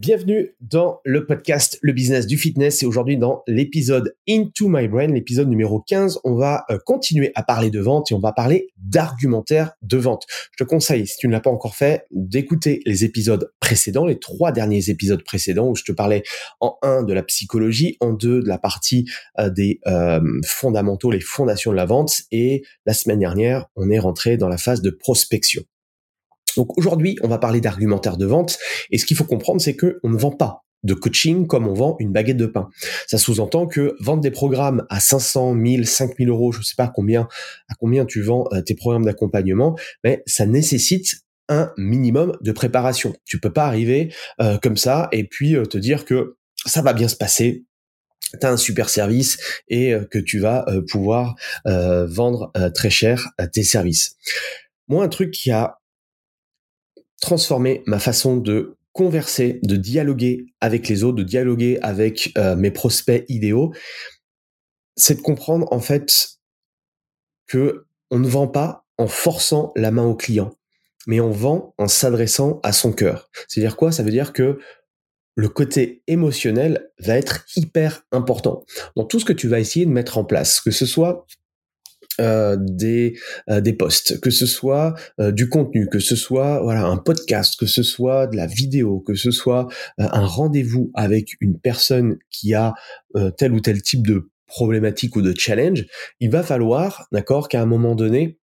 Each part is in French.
Bienvenue dans le podcast Le Business du Fitness et aujourd'hui dans l'épisode Into My Brain, l'épisode numéro 15, on va euh, continuer à parler de vente et on va parler d'argumentaire de vente. Je te conseille, si tu ne l'as pas encore fait, d'écouter les épisodes précédents, les trois derniers épisodes précédents où je te parlais en un de la psychologie, en deux de la partie euh, des euh, fondamentaux, les fondations de la vente et la semaine dernière, on est rentré dans la phase de prospection. Donc aujourd'hui, on va parler d'argumentaire de vente. Et ce qu'il faut comprendre, c'est que on ne vend pas de coaching comme on vend une baguette de pain. Ça sous-entend que vendre des programmes à 500, 1000, 5000 euros, je ne sais pas combien, à combien tu vends euh, tes programmes d'accompagnement, mais ça nécessite un minimum de préparation. Tu peux pas arriver euh, comme ça et puis euh, te dire que ça va bien se passer, tu as un super service et que tu vas pouvoir vendre très cher tes services. Moi, un truc qui a transformer ma façon de converser, de dialoguer avec les autres, de dialoguer avec euh, mes prospects idéaux, c'est de comprendre en fait que on ne vend pas en forçant la main au client, mais on vend en s'adressant à son cœur. C'est-à-dire quoi? Ça veut dire que le côté émotionnel va être hyper important. Dans tout ce que tu vas essayer de mettre en place, que ce soit euh, des euh, des posts, que ce soit euh, du contenu, que ce soit voilà un podcast, que ce soit de la vidéo, que ce soit un rendez-vous avec une personne qui a tel ou tel type de problématique ou de challenge, il va falloir, d'accord, qu'à un moment donné,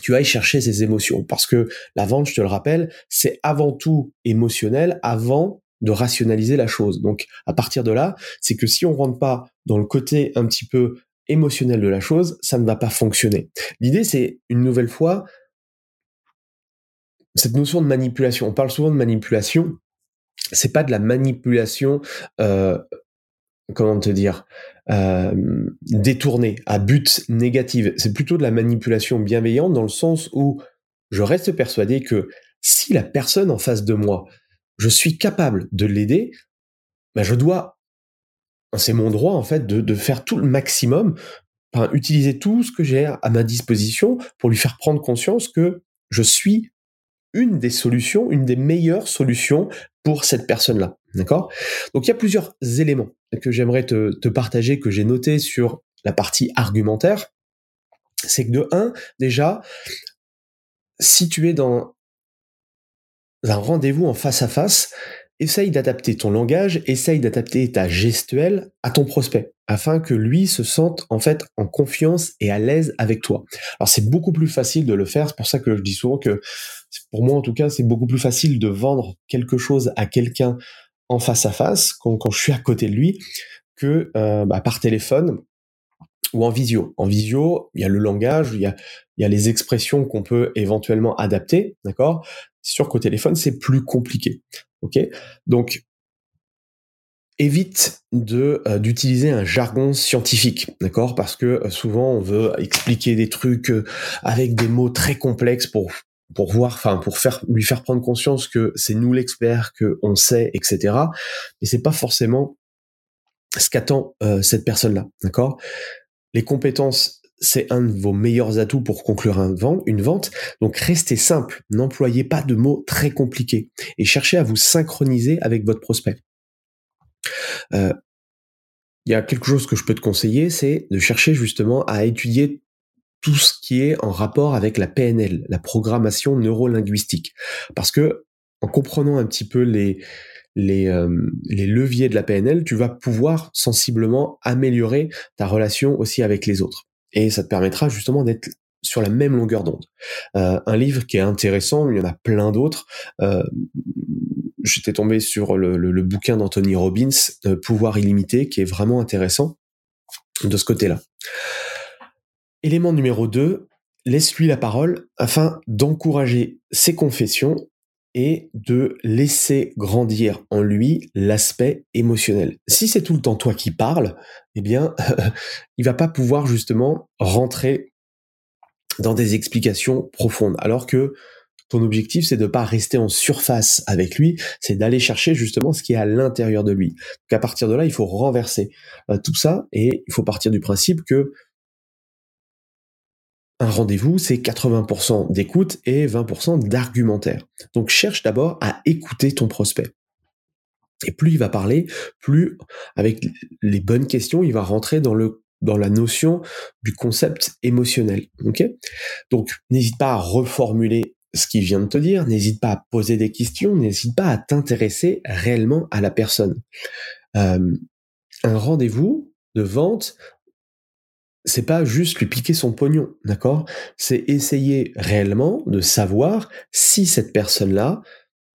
tu ailles chercher ces émotions parce que la vente, je te le rappelle, c'est avant tout émotionnel avant de rationaliser la chose. Donc à partir de là, c'est que si on rentre pas dans le côté un petit peu émotionnel de la chose, ça ne va pas fonctionner. L'idée, c'est une nouvelle fois cette notion de manipulation. On parle souvent de manipulation. C'est pas de la manipulation, euh, comment te dire, euh, détournée à but négatif. C'est plutôt de la manipulation bienveillante dans le sens où je reste persuadé que si la personne en face de moi, je suis capable de l'aider, ben je dois c'est mon droit en fait de, faire tout le maximum, enfin, utiliser tout ce que j'ai à ma disposition pour lui faire prendre conscience que je suis une des solutions, une des meilleures solutions pour cette personne-là. D'accord? Donc il y a plusieurs éléments que j'aimerais te, partager, que j'ai notés sur la partie argumentaire. C'est que de un, déjà, si tu es dans un rendez-vous en face à face, essaye d'adapter ton langage, essaye d'adapter ta gestuelle à ton prospect, afin que lui se sente en fait en confiance et à l'aise avec toi. Alors c'est beaucoup plus facile de le faire, c'est pour ça que je dis souvent que, pour moi en tout cas, c'est beaucoup plus facile de vendre quelque chose à quelqu'un en face à face, quand, je suis à côté de lui, que euh, bah, par téléphone ou en visio. En visio, il y a le langage, il y a, les expressions qu'on peut éventuellement adapter, d'accord? C'est sûr qu'au téléphone, c'est plus compliqué. Ok, donc évite de d'utiliser un jargon scientifique, d'accord? Parce que souvent on veut expliquer des trucs avec des mots très complexes pour pour voir, enfin pour faire lui faire prendre conscience que c'est nous l'expert, que on sait, etc. Mais c'est pas forcément ce qu'attend cette personne-là, d'accord? Les compétences c'est un de vos meilleurs atouts pour conclure une vente. Donc restez simple, n'employez pas de mots très compliqués et cherchez à vous synchroniser avec votre prospect. Euh, il y a quelque chose que je peux te conseiller, c'est de chercher justement à étudier tout ce qui est en rapport avec la PNL, la programmation neurolinguistique. Parce que en comprenant un petit peu les, les, euh, les leviers de la PNL, tu vas pouvoir sensiblement améliorer ta relation aussi avec les autres et ça te permettra justement d'être sur la même longueur d'onde. Euh, un livre qui est intéressant, il y en a plein d'autres. Euh, J'étais tombé sur le, bouquin d'Anthony Robbins, euh, Pouvoir illimité, qui est vraiment intéressant de ce côté-là. Élément numéro 2, laisse-lui la parole afin d'encourager ses confessions et de laisser grandir en lui l'aspect émotionnel. Si c'est tout le temps toi qui parles, eh bien, il va pas pouvoir justement rentrer dans des explications profondes. Alors que ton objectif, c'est de pas rester en surface avec lui, c'est d'aller chercher justement ce qui est à l'intérieur de lui. Donc à partir de là, il faut renverser euh, tout ça et il faut partir du principe que un rendez-vous, c'est 80% d'écoute et 20% d'argumentaire. Donc cherche d'abord à écouter ton prospect. Et plus il va parler, plus avec les bonnes questions, il va rentrer dans le dans la notion du concept émotionnel. Donc n'hésite pas à reformuler ce qu'il vient de te dire, n'hésite pas à poser des questions, n'hésite pas à t'intéresser réellement à la personne. Euh, un rendez-vous de vente c'est pas juste lui piquer son pognon, d'accord? C'est essayer réellement de savoir si cette personne-là,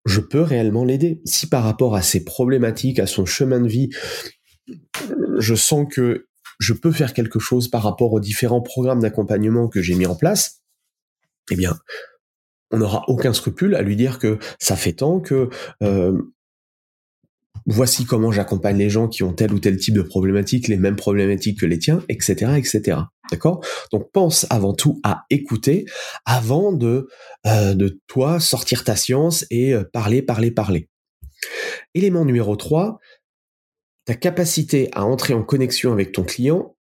je peux réellement l'aider. Si par rapport à ses problématiques, à son chemin de vie, je sens que je peux faire quelque chose par rapport aux différents programmes d'accompagnement que j'ai mis en place, eh bien, on n'aura aucun scrupule à lui dire que ça fait tant que euh, voici comment j'accompagne les gens qui ont tel ou tel type de problématique, les mêmes problématiques que les tiens, etc., etc. D'accord? Donc pense avant tout à écouter avant de euh, de toi sortir ta science et euh, parler, parler, parler. Élément numéro 3, ta capacité à entrer en connexion avec ton client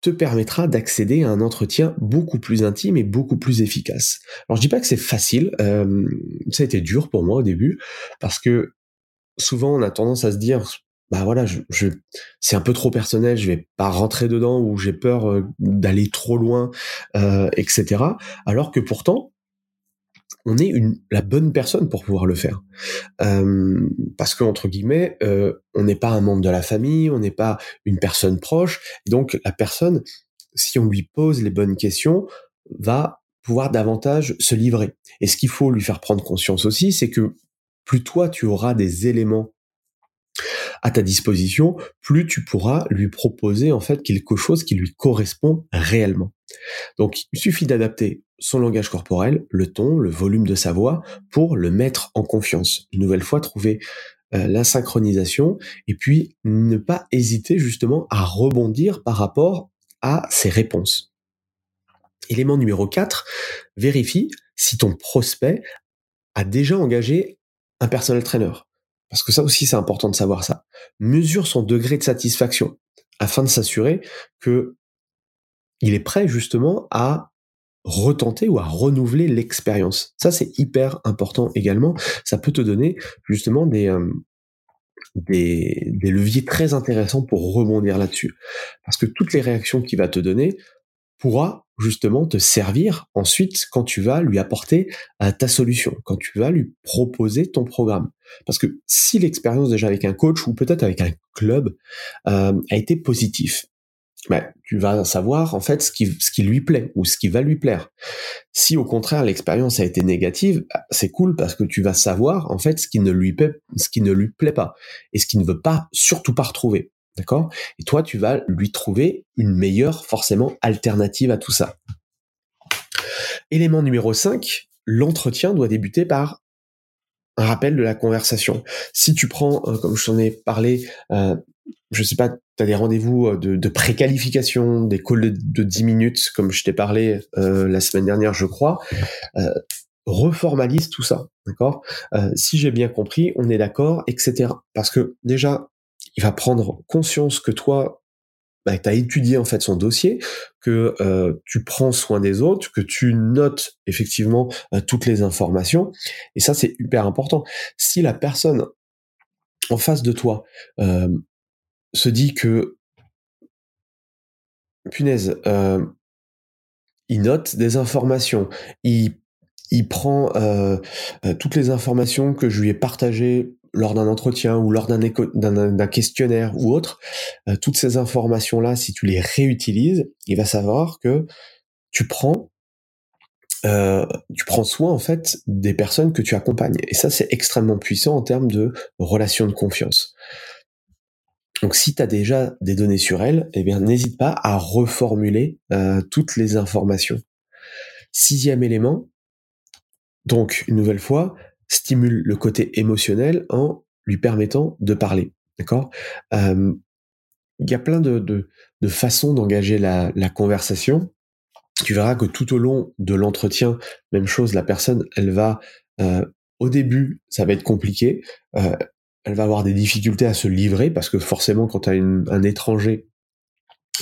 te permettra d'accéder à un entretien beaucoup plus intime et beaucoup plus efficace. Alors je dis pas que c'est facile, euh, ça a été dur pour moi au début parce que souvent on a tendance à se dire bah voilà, je, c'est un peu trop personnel, je vais pas rentrer dedans ou j'ai peur euh, d'aller trop loin, euh, etc. Alors que pourtant, on est une, la bonne personne pour pouvoir le faire, euh, parce que entre guillemets, on n'est pas un membre de la famille, on n'est pas une personne proche, donc la personne, si on lui pose les bonnes questions, va pouvoir davantage se livrer. Et ce qu'il faut lui faire prendre conscience aussi, c'est que plus toi tu auras des éléments à ta disposition, plus tu pourras lui proposer en fait quelque chose qui lui correspond réellement. Donc il suffit d'adapter son langage corporel, le ton, le volume de sa voix pour le mettre en confiance. Une nouvelle fois, trouver euh, la synchronisation et puis ne pas hésiter justement à rebondir par rapport à ses réponses. Élément numéro 4, vérifie si ton prospect a déjà engagé un personnel trainer. Parce que ça aussi, c'est important de savoir ça. Mesure son degré de satisfaction afin de s'assurer que il est prêt justement à retenter ou à renouveler l'expérience. Ça, c'est hyper important également. Ça peut te donner justement des, euh, des, des leviers très intéressants pour rebondir là-dessus. Parce que toutes les réactions qu'il va te donner pourra justement te servir ensuite quand tu vas lui apporter euh, ta solution, quand tu vas lui proposer ton programme. Parce que si l'expérience déjà avec un coach ou peut-être avec un club euh, a été positif, ben, tu vas savoir en fait ce qui, lui plaît ou ce qui va lui plaire. Si au contraire l'expérience a été négative, bah, c'est cool parce que tu vas savoir en fait ce qui ne lui plaît, ce qui ne lui plaît pas et ce qu'il ne veut pas surtout pas retrouver. D'accord? Et toi, tu vas lui trouver une meilleure, forcément, alternative à tout ça. Élément numéro 5, l'entretien doit débuter par un rappel de la conversation. Si tu prends, euh, comme je t'en ai parlé, euh, je sais pas, tu as des rendez-vous euh, de, préqualification, des calls de, de 10 minutes, comme je t'ai parlé euh, la semaine dernière, je crois, reformalise tout ça, d'accord? Si j'ai bien compris, on est d'accord, etc. Parce que déjà, il va prendre conscience que toi, bah, tu as étudié en fait son dossier, que euh, tu prends soin des autres, que tu notes effectivement euh, toutes les informations, et ça c'est hyper important. Si la personne en face de toi euh, se dit que punaise, il note des informations, il, prend toutes les informations que je lui ai partagées lors d'un entretien ou lors d'un questionnaire ou autre, euh, toutes ces informations-là, si tu les réutilises, il va savoir que tu prends euh, tu prends soin en fait des personnes que tu accompagnes. Et ça, c'est extrêmement puissant en termes de relation de confiance. Donc si tu as déjà des données sur elles, eh bien n'hésite pas à reformuler euh, toutes les informations. Sixième élément, donc une nouvelle fois, stimule le côté émotionnel en lui permettant de parler. D'accord? Euh, Il y a plein de, de, de façons d'engager la, la, conversation. Tu verras que tout au long de l'entretien, même chose, la personne, elle va, euh, au début, ça va être compliqué. Euh, elle va avoir des difficultés à se livrer parce que forcément, quand tu as une, un étranger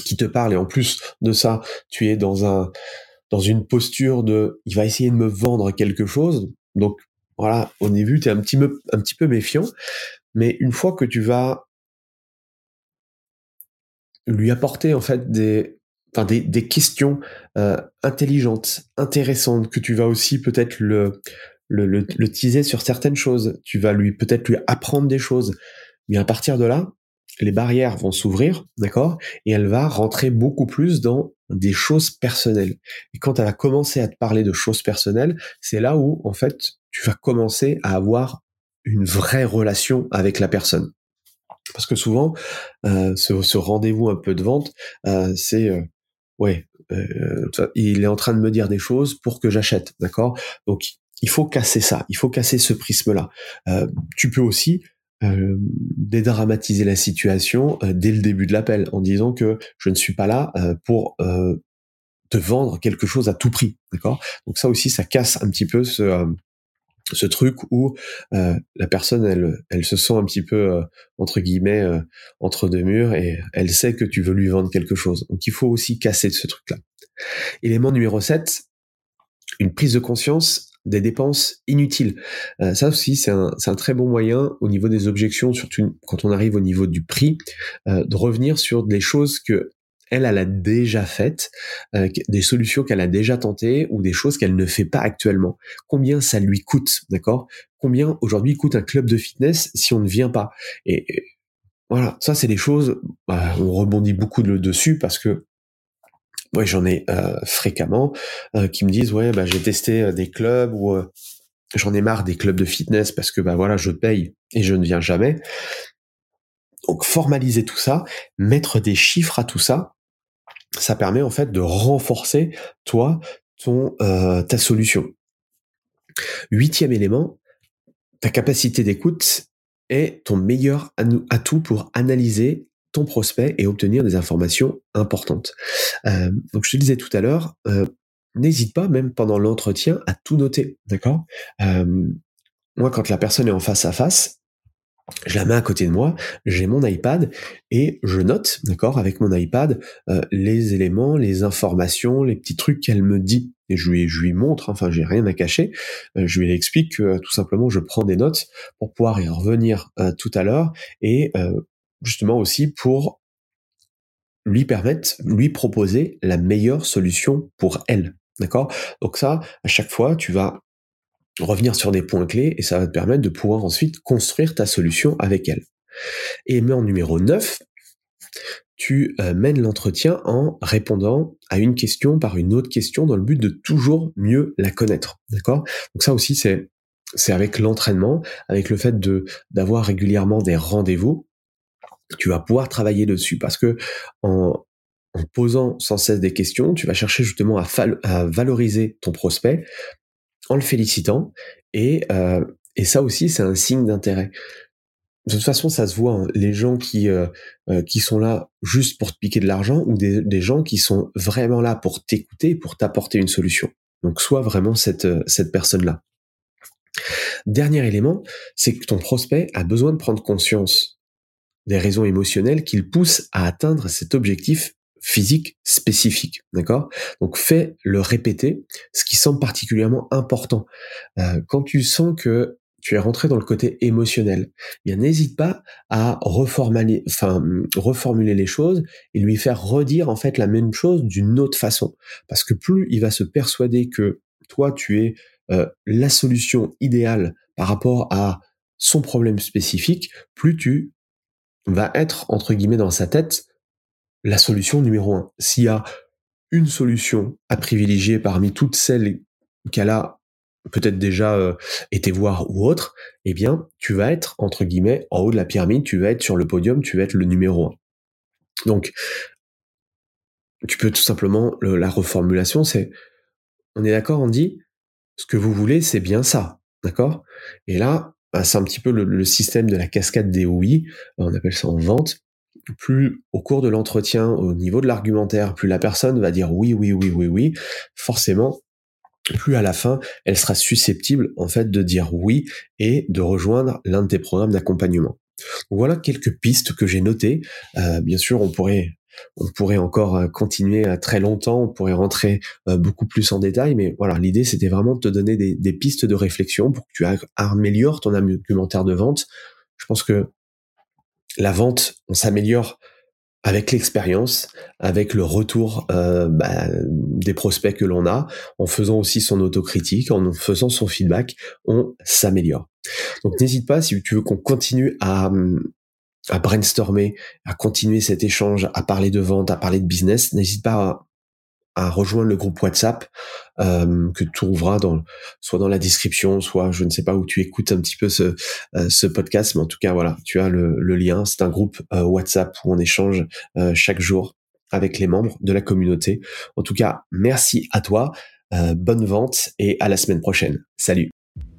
qui te parle et en plus de ça, tu es dans un dans une posture de il va essayer de me vendre quelque chose. Donc voilà, au début, tu es un petit, peu, un petit peu méfiant, mais une fois que tu vas lui apporter en fait des, enfin des, des questions euh, intelligentes, intéressantes, que tu vas aussi peut-être le, le, le, le, teaser sur certaines choses, tu vas lui peut-être lui apprendre des choses, mais à partir de là, les barrières vont s'ouvrir, d'accord, et elle va rentrer beaucoup plus dans des choses personnelles. Et quand elle va commencer à te parler de choses personnelles, c'est là où en fait tu vas commencer à avoir une vraie relation avec la personne. Parce que souvent, euh, ce, rendez-vous un peu de vente, euh, c'est euh, ouais, euh, il est en train de me dire des choses pour que j'achète, d'accord? Donc il faut casser ça, il faut casser ce prisme-là. Tu peux aussi euh, dédramatiser la situation dès le début de l'appel en disant que je ne suis pas là pour te vendre quelque chose à tout prix, d'accord? Donc ça aussi, ça casse un petit peu ce ce truc où euh, la personne elle elle se sent un petit peu euh, entre guillemets euh, entre deux murs et elle sait que tu veux lui vendre quelque chose. Donc il faut aussi casser ce truc là. Élément numéro 7, une prise de conscience des dépenses inutiles. Euh, ça aussi c'est un très bon moyen au niveau des objections surtout quand on arrive au niveau du prix euh, de revenir sur des choses que elle, a déjà faites, euh, des solutions qu'elle a déjà tentées ou des choses qu'elle ne fait pas actuellement. Combien ça lui coûte, d'accord? Combien aujourd'hui coûte un club de fitness si on ne vient pas? Et, voilà, ça c'est des choses, bah, on rebondit beaucoup dessus parce que ouais, j'en ai euh, fréquemment euh, qui me disent ouais bah j'ai testé euh, des clubs ou j'en ai marre des clubs de fitness parce que bah voilà je paye et je ne viens jamais. Donc formaliser tout ça, mettre des chiffres à tout ça, ça permet en fait de renforcer toi ton euh, ta solution. Huitième élément, ta capacité d'écoute est ton meilleur atout pour analyser prospect et obtenir des informations importantes. Euh, donc je te disais tout à l'heure, euh, n'hésite pas même pendant l'entretien à tout noter, d'accord? Euh, Moi, quand la personne est en face à face, je la mets à côté de moi, j'ai mon iPad et je note, d'accord, avec mon iPad, les éléments, les informations, les petits trucs qu'elle me dit. Et je lui, montre, enfin, j'ai rien à cacher. Je lui explique que tout simplement, je prends des notes pour pouvoir y revenir tout à l'heure et justement aussi pour lui permettre, lui proposer la meilleure solution pour elle. D'accord? Donc ça, à chaque fois, tu vas revenir sur des points clés et ça va te permettre de pouvoir ensuite construire ta solution avec elle. Et mais en numéro 9, tu euh, mènes l'entretien en répondant à une question par une autre question dans le but de toujours mieux la connaître. D'accord? Donc ça aussi c'est avec l'entraînement, avec le fait de d'avoir régulièrement des rendez-vous, tu vas pouvoir travailler dessus parce que en posant sans cesse des questions, tu vas chercher justement à, valoriser ton prospect en le félicitant et, euh, Et ça aussi, c'est un signe d'intérêt. De toute façon, ça se voit. Hein. Les gens qui euh, euh, qui sont là juste pour te piquer de l'argent ou des, des, gens qui sont vraiment là pour t'écouter, pour t'apporter une solution. Donc, sois vraiment cette euh, cette personne-là. Dernier élément, c'est que ton prospect a besoin de prendre conscience des raisons émotionnelles qui le poussent à atteindre cet objectif physique spécifique, d'accord? Donc fais le répéter, ce qui semble particulièrement important. Euh, quand tu sens que tu es rentré dans le côté émotionnel, eh n'hésite pas à reformuler, reformuler les choses et lui faire redire en fait la même chose d'une autre façon, parce que plus il va se persuader que toi tu es euh, la solution idéale par rapport à son problème spécifique, plus tu vas être entre guillemets dans sa tête la solution numéro un. S'il y a une solution à privilégier parmi toutes celles qu'elle a peut-être déjà euh, été voir ou autre, eh bien, tu vas être, entre guillemets, en haut de la pyramide, tu vas être sur le podium, tu vas être le numéro un. Donc, tu peux tout simplement, la reformulation, c'est, on est d'accord, on dit, ce que vous voulez, c'est bien ça, d'accord? Et là, bah, c'est un petit peu le, système de la cascade des oui, on appelle ça en vente plus au cours de l'entretien, au niveau de l'argumentaire, plus la personne va dire oui, oui, oui, oui, oui, forcément, plus à la fin, elle sera susceptible en fait de dire oui et de rejoindre l'un de tes programmes d'accompagnement. Voilà quelques pistes que j'ai notées. Euh, bien sûr, on pourrait on pourrait encore euh, continuer à très longtemps, on pourrait rentrer euh, beaucoup plus en détail, mais voilà, l'idée c'était vraiment de te donner des, pistes de réflexion pour que tu améliores ton argumentaire de vente. Je pense que la vente, on s'améliore avec l'expérience, avec le retour euh, bah, des prospects que l'on a, en faisant aussi son autocritique, en faisant son feedback, on s'améliore. Donc n'hésite pas si tu veux qu'on continue à, à brainstormer, à continuer cet échange, à parler de vente, à parler de business, n'hésite pas à rejoindre le groupe WhatsApp euh, que tu trouveras dans soit dans la description, soit je ne sais pas où tu écoutes un petit peu ce, euh, podcast, mais en tout cas voilà, tu as le, lien. C'est un groupe euh, WhatsApp où on échange chaque jour avec les membres de la communauté. En tout cas, merci à toi, bonne vente et à la semaine prochaine. Salut.